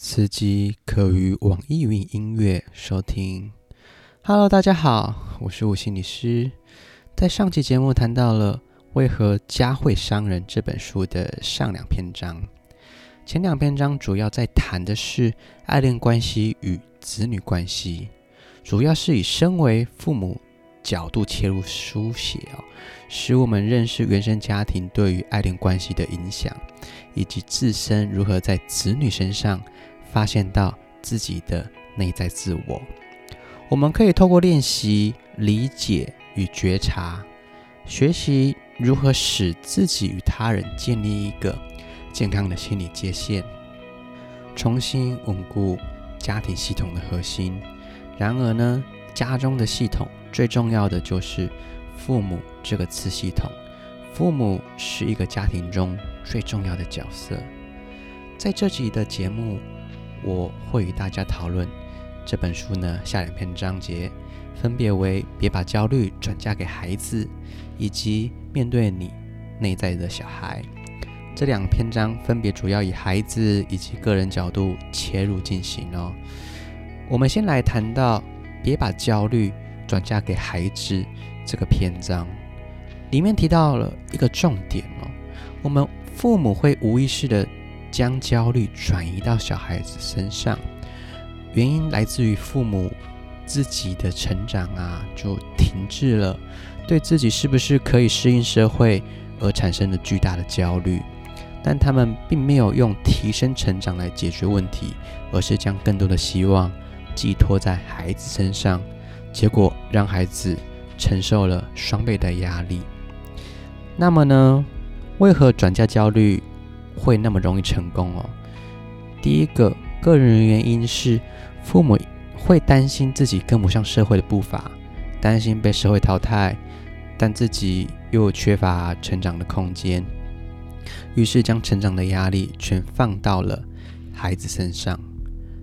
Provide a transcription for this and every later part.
此集可于网易云音乐收听。Hello，大家好，我是吴心理师。在上期节目谈到了为何家会伤人这本书的上两篇章，前两篇章主要在谈的是爱恋关系与子女关系，主要是以身为父母角度切入书写哦，使我们认识原生家庭对于爱恋关系的影响，以及自身如何在子女身上。发现到自己的内在自我，我们可以透过练习理解与觉察，学习如何使自己与他人建立一个健康的心理界限，重新稳固家庭系统的核心。然而呢，家中的系统最重要的就是父母这个次系统，父母是一个家庭中最重要的角色。在这集的节目。我会与大家讨论这本书呢，下两篇章节，分别为别把焦虑转嫁给孩子，以及面对你内在的小孩。这两篇章分别主要以孩子以及个人角度切入进行哦。我们先来谈到别把焦虑转嫁给孩子这个篇章，里面提到了一个重点哦，我们父母会无意识的。将焦虑转移到小孩子身上，原因来自于父母自己的成长啊，就停滞了，对自己是不是可以适应社会而产生了巨大的焦虑，但他们并没有用提升成长来解决问题，而是将更多的希望寄托在孩子身上，结果让孩子承受了双倍的压力。那么呢，为何转嫁焦虑会那么容易成功哦？第一个个人原因是父母会担心自己跟不上社会的步伐，担心被社会淘汰，但自己又缺乏成长的空间，于是将成长的压力全放到了孩子身上。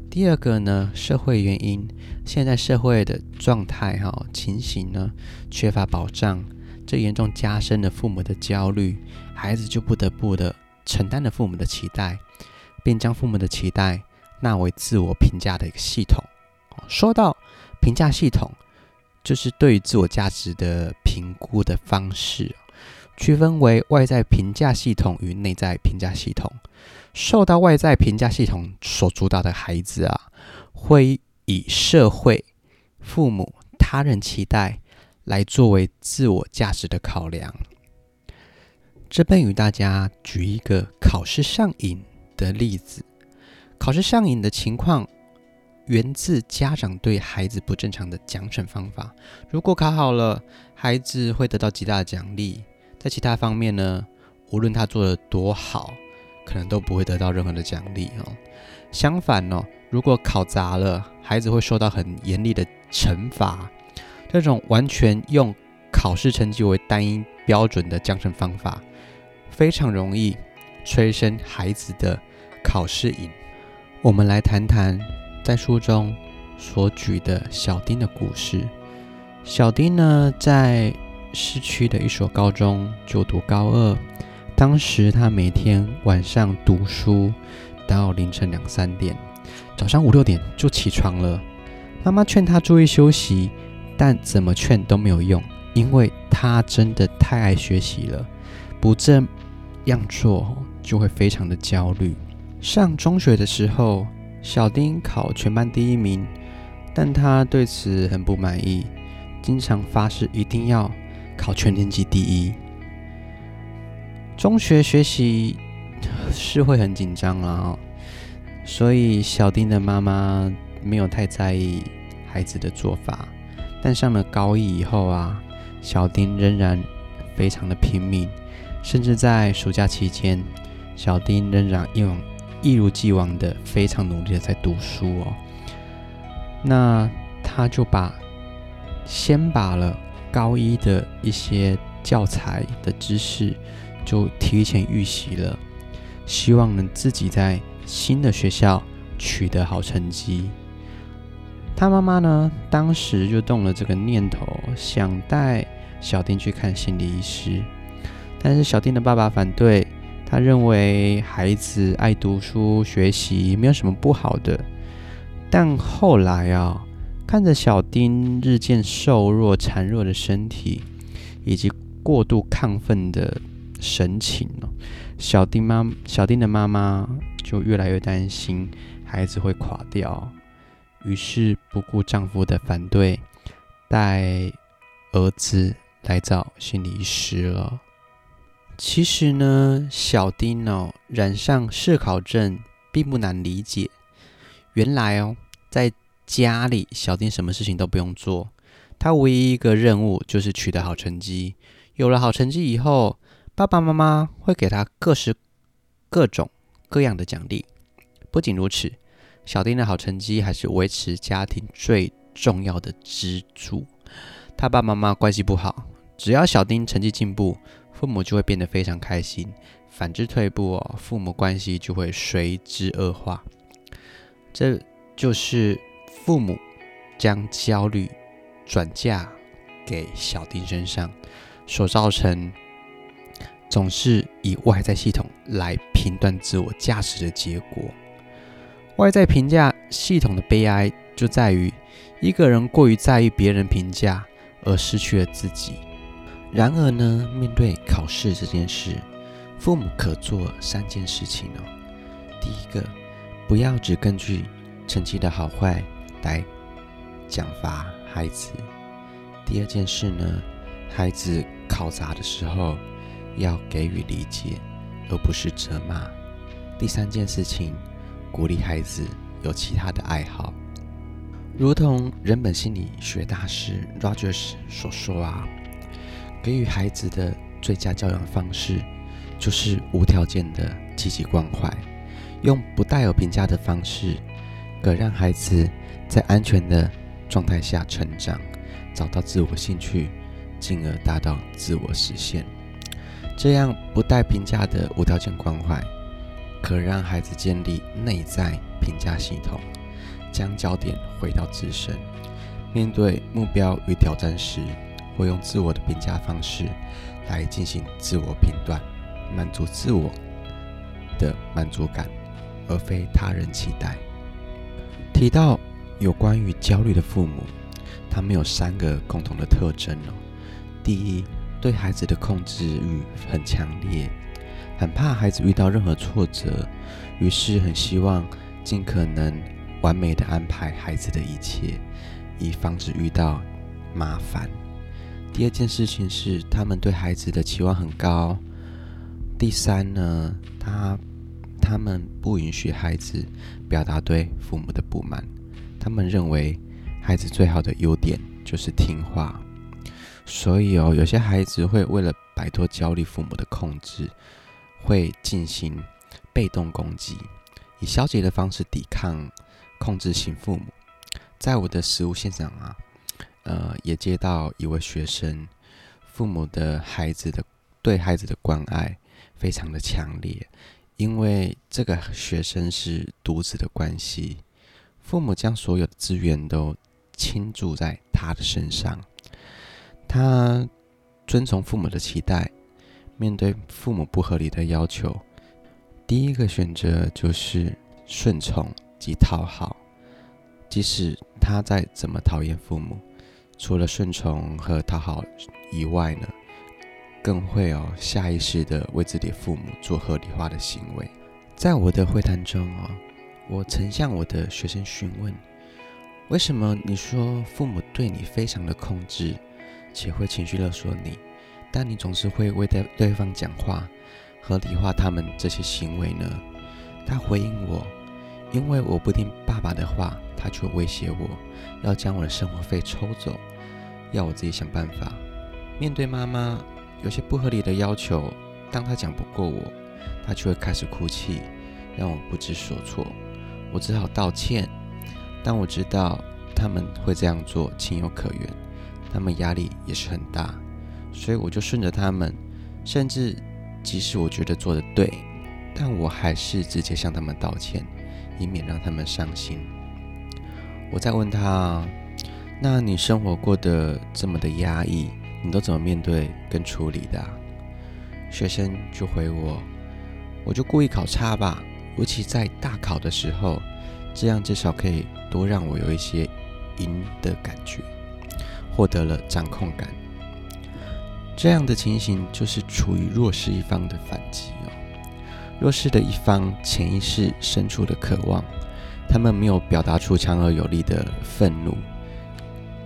第二个呢，社会原因，现在社会的状态哈情形呢，缺乏保障，这严重加深了父母的焦虑，孩子就不得不的。承担了父母的期待，并将父母的期待纳为自我评价的一个系统。说到评价系统，就是对于自我价值的评估的方式，区分为外在评价系统与内在评价系统。受到外在评价系统所主导的孩子啊，会以社会、父母、他人期待来作为自我价值的考量。这边与大家举一个考试上瘾的例子。考试上瘾的情况源自家长对孩子不正常的奖惩方法。如果考好了，孩子会得到极大的奖励；在其他方面呢，无论他做得多好，可能都不会得到任何的奖励哦。相反哦，如果考砸了，孩子会受到很严厉的惩罚。这种完全用考试成绩为单一标准的奖惩方法。非常容易催生孩子的考试瘾。我们来谈谈在书中所举的小丁的故事。小丁呢，在市区的一所高中就读高二，当时他每天晚上读书到凌晨两三点，早上五六点就起床了。妈妈劝他注意休息，但怎么劝都没有用，因为他真的太爱学习了，不正。样做就会非常的焦虑。上中学的时候，小丁考全班第一名，但他对此很不满意，经常发誓一定要考全年级第一。中学学习是会很紧张啊，所以小丁的妈妈没有太在意孩子的做法。但上了高一以后啊，小丁仍然非常的拼命。甚至在暑假期间，小丁仍然一往一如既往的非常努力的在读书哦。那他就把先把了高一的一些教材的知识就提前预习了，希望能自己在新的学校取得好成绩。他妈妈呢，当时就动了这个念头，想带小丁去看心理医师。但是小丁的爸爸反对，他认为孩子爱读书学习没有什么不好的。但后来啊，看着小丁日渐瘦弱、孱弱的身体，以及过度亢奋的神情，小丁妈小丁的妈妈就越来越担心孩子会垮掉，于是不顾丈夫的反对，带儿子来找心理医师了。其实呢，小丁哦染上嗜考症并不难理解。原来哦，在家里，小丁什么事情都不用做，他唯一一个任务就是取得好成绩。有了好成绩以后，爸爸妈妈会给他各式各种各样的奖励。不仅如此，小丁的好成绩还是维持家庭最重要的支柱。他爸爸妈妈关系不好，只要小丁成绩进步，父母就会变得非常开心；反之退步哦，父母关系就会随之恶化。这就是父母将焦虑转嫁给小丁身上所造成，总是以外在系统来评断自我价值的结果。外在评价系统的悲哀就在于，一个人过于在意别人评价，而失去了自己。然而呢，面对考试这件事，父母可做三件事情哦。第一个。不要只根据成绩的好坏来奖罚孩子。第二件事呢，孩子考砸的时候要给予理解，而不是责骂。第三件事情，鼓励孩子有其他的爱好。如同人本心理学大师 Rogers 所说啊，给予孩子的最佳教养方式就是无条件的积极关怀。用不带有评价的方式，可让孩子在安全的状态下成长，找到自我兴趣，进而达到自我实现。这样不带评价的无条件关怀，可让孩子建立内在评价系统，将焦点回到自身。面对目标与挑战时，会用自我的评价方式来进行自我评断，满足自我的满足感。而非他人期待。提到有关于焦虑的父母，他们有三个共同的特征哦。第一，对孩子的控制欲很强烈，很怕孩子遇到任何挫折，于是很希望尽可能完美的安排孩子的一切，以防止遇到麻烦。第二件事情是，他们对孩子的期望很高。第三呢，他。他们不允许孩子表达对父母的不满，他们认为孩子最好的优点就是听话，所以哦，有些孩子会为了摆脱焦虑父母的控制，会进行被动攻击，以消极的方式抵抗控制型父母。在我的实务现场啊，呃，也接到一位学生，父母的孩子的对孩子的关爱非常的强烈。因为这个学生是独子的关系，父母将所有的资源都倾注在他的身上。他遵从父母的期待，面对父母不合理的要求，第一个选择就是顺从及讨好。即使他再怎么讨厌父母，除了顺从和讨好以外呢，更会哦，下意识的为自己父母做合理化的行为。在我的会谈中哦，我曾向我的学生询问：为什么你说父母对你非常的控制，且会情绪勒索你，但你总是会为对对方讲话，合理化他们这些行为呢？他回应我：因为我不听爸爸的话，他就威胁我要将我的生活费抽走，要我自己想办法。面对妈妈。有些不合理的要求，当他讲不过我，他就会开始哭泣，让我不知所措。我只好道歉，但我知道他们会这样做情有可原，他们压力也是很大，所以我就顺着他们。甚至即使我觉得做得对，但我还是直接向他们道歉，以免让他们伤心。我再问他：“那你生活过得这么的压抑？”你都怎么面对跟处理的？学生就回我：我就故意考差吧，尤其在大考的时候，这样至少可以多让我有一些赢的感觉，获得了掌控感。这样的情形就是处于弱势一方的反击哦。弱势的一方潜意识深处的渴望，他们没有表达出强而有力的愤怒，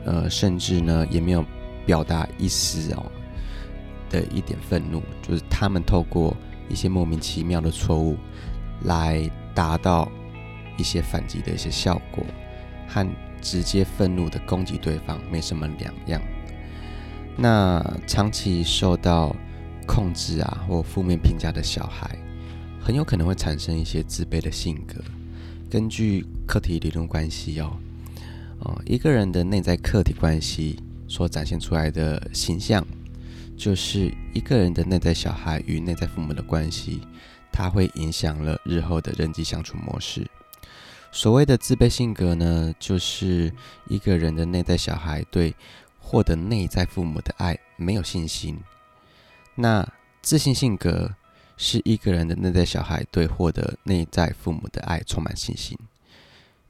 呃，甚至呢也没有表达一丝哦的一点愤怒，就是他们透过一些莫名其妙的错误来达到一些反击的一些效果，和直接愤怒的攻击对方没什么两样。那长期受到控制啊或负面评价的小孩，很有可能会产生一些自卑的性格。根据客体理论关系哦，哦，一个人的内在客体关系所展现出来的形象，就是一个人的内在小孩与内在父母的关系，它会影响了日后的人际相处模式。所谓的自卑性格呢，就是一个人的内在小孩对获得内在父母的爱没有信心。那自信性格，是一个人的内在小孩对获得内在父母的爱充满信心，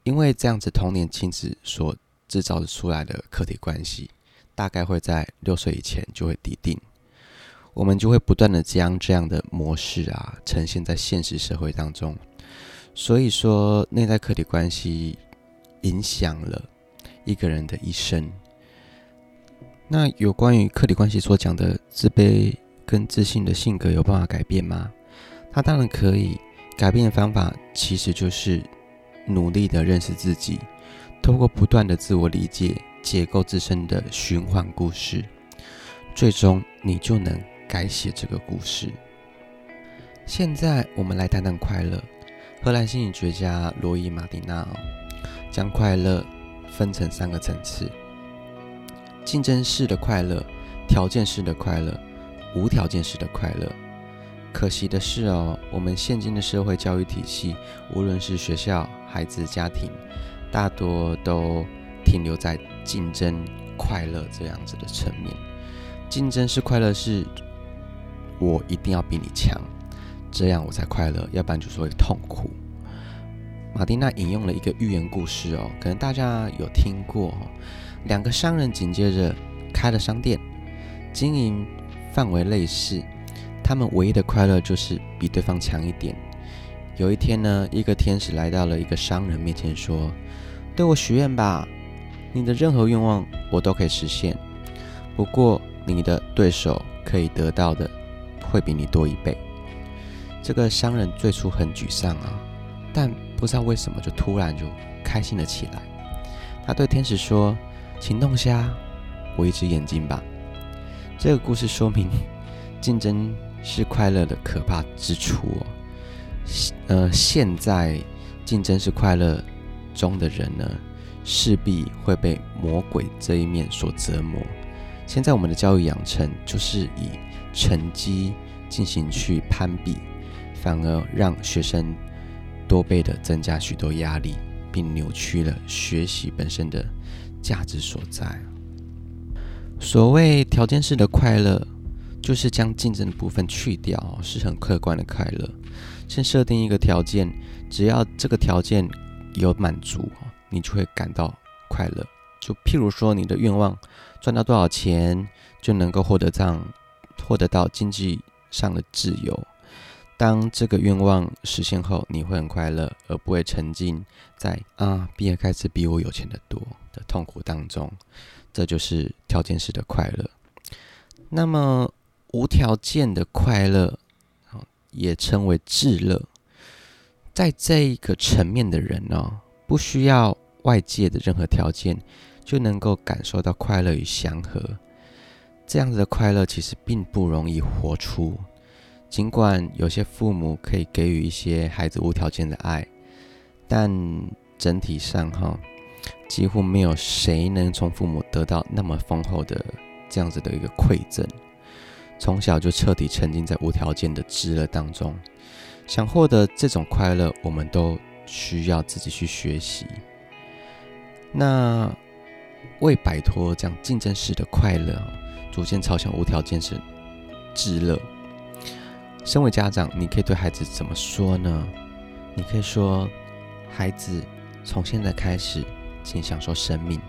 因为这样子童年亲子所制造出来的客体关系，大概会在六岁以前就会拟定，我们就会不断的将这样的模式啊呈现在现实社会当中，所以说内在客体关系影响了一个人的一生。那有关于客体关系所讲的自卑。跟自信的性格有办法改变吗？他当然可以。改变的方法其实就是努力的认识自己，透过不断的自我理解，解构自身的循环故事，最终你就能改写这个故事。现在我们来谈谈快乐。荷兰心理学家罗伊·马丁纳将快乐分成三个层次：竞争式的快乐、条件式的快乐。无条件式的快乐。可惜的是哦，我们现今的社会教育体系，无论是学校、孩子、家庭，大多都停留在竞争快乐这样子的层面。竞争是快乐，是我一定要比你强，这样我才快乐，要不然就是会痛苦。马丁娜引用了一个寓言故事哦，可能大家有听过，两个商人紧接着开了商店，经营。范围类似，他们唯一的快乐就是比对方强一点。有一天呢，一个天使来到了一个商人面前，说：“对我许愿吧，你的任何愿望我都可以实现。不过，你的对手可以得到的会比你多一倍。”这个商人最初很沮丧啊，但不知道为什么就突然就开心了起来。他对天使说：“请弄瞎我一只眼睛吧。”这个故事说明，竞争是快乐的可怕之处哦。呃，现在竞争是快乐中的人呢，势必会被魔鬼这一面所折磨。现在我们的教育养成就是以成绩进行去攀比，反而让学生多倍的增加许多压力，并扭曲了学习本身的价值所在。所谓条件式的快乐，就是将竞争的部分去掉，是很客观的快乐。先设定一个条件，只要这个条件有满足，你就会感到快乐。就譬如说，你的愿望赚到多少钱，就能够获得这样获得到经济上的自由。当这个愿望实现后，你会很快乐，而不会沉浸在啊，比尔盖茨比我有钱的多的痛苦当中。这就是条件式的快乐。那么无条件的快乐，也称为至乐。在这一个层面的人呢，不需要外界的任何条件，就能够感受到快乐与祥和。这样子的快乐其实并不容易活出。尽管有些父母可以给予一些孩子无条件的爱，但整体上哈，几乎没有谁能从父母得到那么丰厚的这样子的一个馈赠。从小就彻底沉浸在无条件的至乐当中，想获得这种快乐，我们都需要自己去学习。那为摆脱这样竞争式的快乐，逐渐朝向无条件式至乐。身为家长，你可以对孩子怎么说呢？你可以说：“孩子，从现在开始，请享受生命，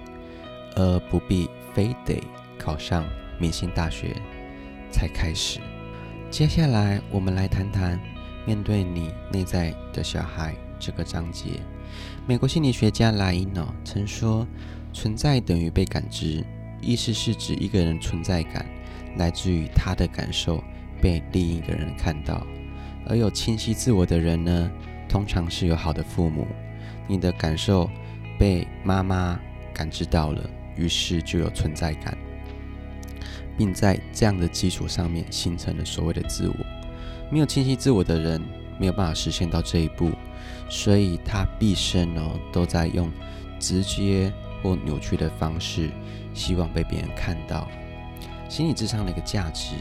而不必非得考上明星大学才开始。”接下来，我们来谈谈面对你内在的小孩这个章节。美国心理学家莱因诺曾说：“存在等于被感知，意思是指一个人存在感来自于他的感受。”被另一个人看到，而有清晰自我的人呢，通常是有好的父母。你的感受被妈妈感知到了，于是就有存在感，并在这样的基础上面形成了所谓的自我。没有清晰自我的人，没有办法实现到这一步，所以他毕生哦都在用直接或扭曲的方式，希望被别人看到。心理智商的一个价值。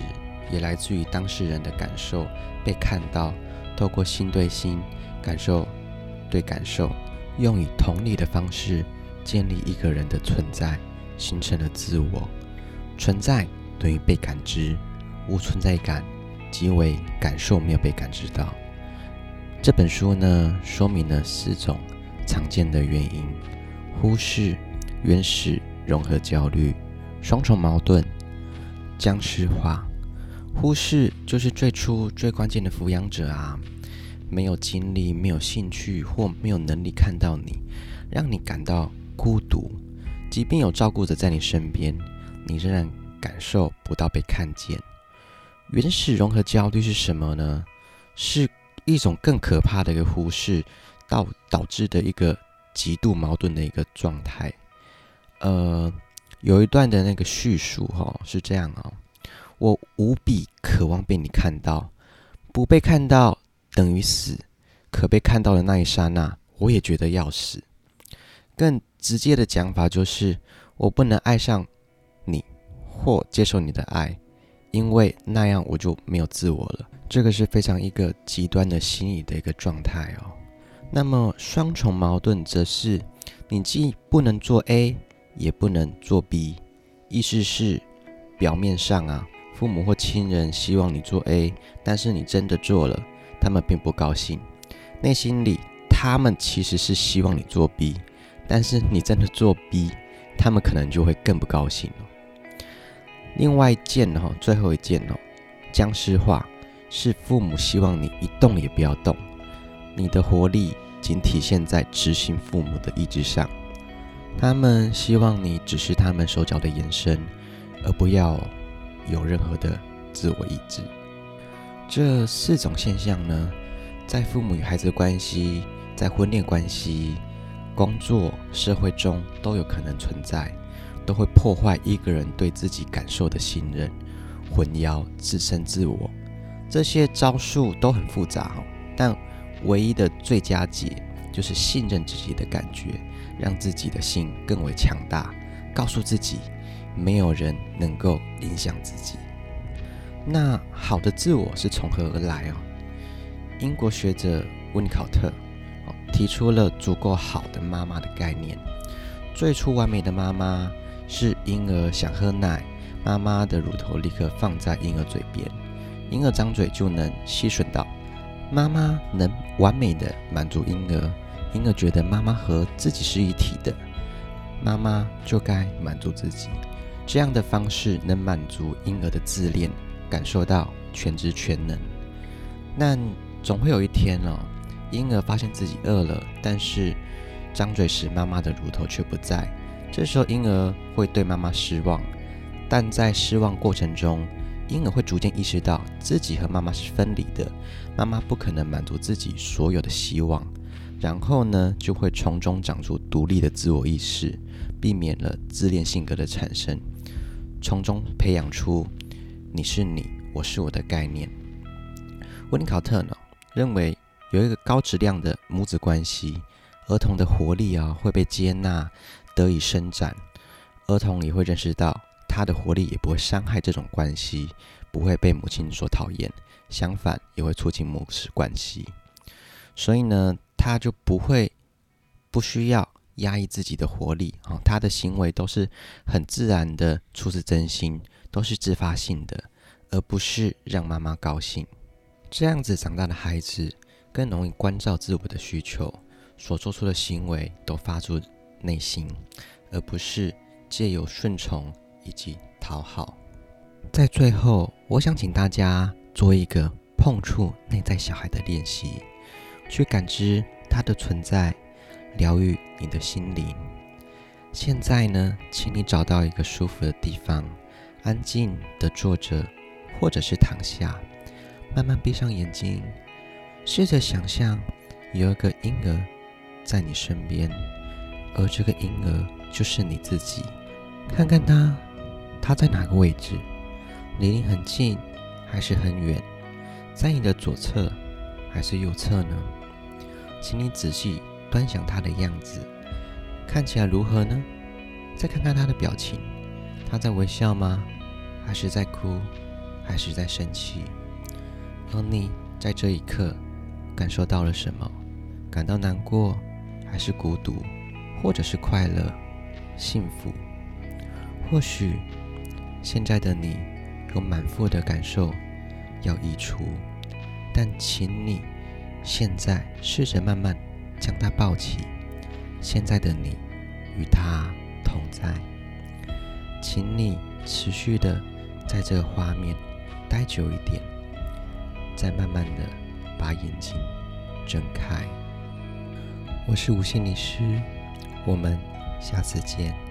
也来自于当事人的感受被看到，透过心对心、感受对感受，用以同理的方式建立一个人的存在，形成了自我。存在等于被感知，无存在感即为感受没有被感知到。这本书呢，说明了四种常见的原因：忽视、原始融合焦虑、双重矛盾、僵尸化。忽视就是最初最关键的抚养者啊，没有精力、没有兴趣或没有能力看到你，让你感到孤独。即便有照顾者在你身边，你仍然感受不到被看见。原始融合焦虑是什么呢？是一种更可怕的一个忽视，导导致的一个极度矛盾的一个状态。呃，有一段的那个叙述哈、哦，是这样、哦。我无比渴望被你看到，不被看到等于死。可被看到的那一刹那，我也觉得要死。更直接的讲法就是，我不能爱上你或接受你的爱，因为那样我就没有自我了。这个是非常一个极端的心理的一个状态哦。那么双重矛盾则是，你既不能做 A，也不能做 B，意思是表面上啊。父母或亲人希望你做 A，但是你真的做了，他们并不高兴。内心里，他们其实是希望你作弊但是你真的作弊他们可能就会更不高兴了。另外一件哈，最后一件哦，僵尸化是父母希望你一动也不要动，你的活力仅体现在执行父母的意志上。他们希望你只是他们手脚的延伸，而不要。有任何的自我意志，这四种现象呢，在父母与孩子的关系、在婚恋关系、工作、社会中都有可能存在，都会破坏一个人对自己感受的信任，混淆自身自我。这些招数都很复杂哦，但唯一的最佳解就是信任自己的感觉，让自己的心更为强大，告诉自己。没有人能够影响自己。那好的自我是从何而来哦？英国学者温考特提出了足够好的妈妈的概念。最初完美的妈妈是婴儿想喝奶，妈妈的乳头立刻放在婴儿嘴边，婴儿张嘴就能吸吮到。妈妈能完美的满足婴儿，婴儿觉得妈妈和自己是一体的，妈妈就该满足自己。这样的方式能满足婴儿的自恋，感受到全知全能。但总会有一天哦，婴儿发现自己饿了，但是张嘴时妈妈的乳头却不在。这时候婴儿会对妈妈失望，但在失望过程中，婴儿会逐渐意识到自己和妈妈是分离的，妈妈不可能满足自己所有的希望。然后呢，就会从中长出独立的自我意识，避免了自恋性格的产生。从中培养出“你是你，我是我的”概念。温尼考特呢认为，有一个高质量的母子关系，儿童的活力啊会被接纳，得以伸展。儿童也会认识到，他的活力也不会伤害这种关系，不会被母亲所讨厌，相反也会促进母子关系。所以呢，他就不会不需要。压抑自己的活力啊，他的行为都是很自然的，出自真心，都是自发性的，而不是让妈妈高兴。这样子长大的孩子更容易关照自我的需求，所做出的行为都发自内心，而不是借由顺从以及讨好。在最后，我想请大家做一个碰触内在小孩的练习，去感知他的存在，疗愈你的心灵。现在呢，请你找到一个舒服的地方，安静地坐着，或者是躺下，慢慢闭上眼睛，试着想象有一个婴儿在你身边，而这个婴儿就是你自己。看看他，他在哪个位置？离你很近，还是很远？在你的左侧，还是右侧呢？请你仔细端详他的样子。看起来如何呢？再看看他的表情，他在微笑吗？还是在哭？还是在生气？而你在这一刻感受到了什么？感到难过，还是孤独，或者是快乐、幸福？或许现在的你有满腹的感受要溢出，但请你现在试着慢慢将它抱起。现在的你与他同在，请你持续的在这个画面待久一点，再慢慢的把眼睛睁开。我是无心理师，我们下次见。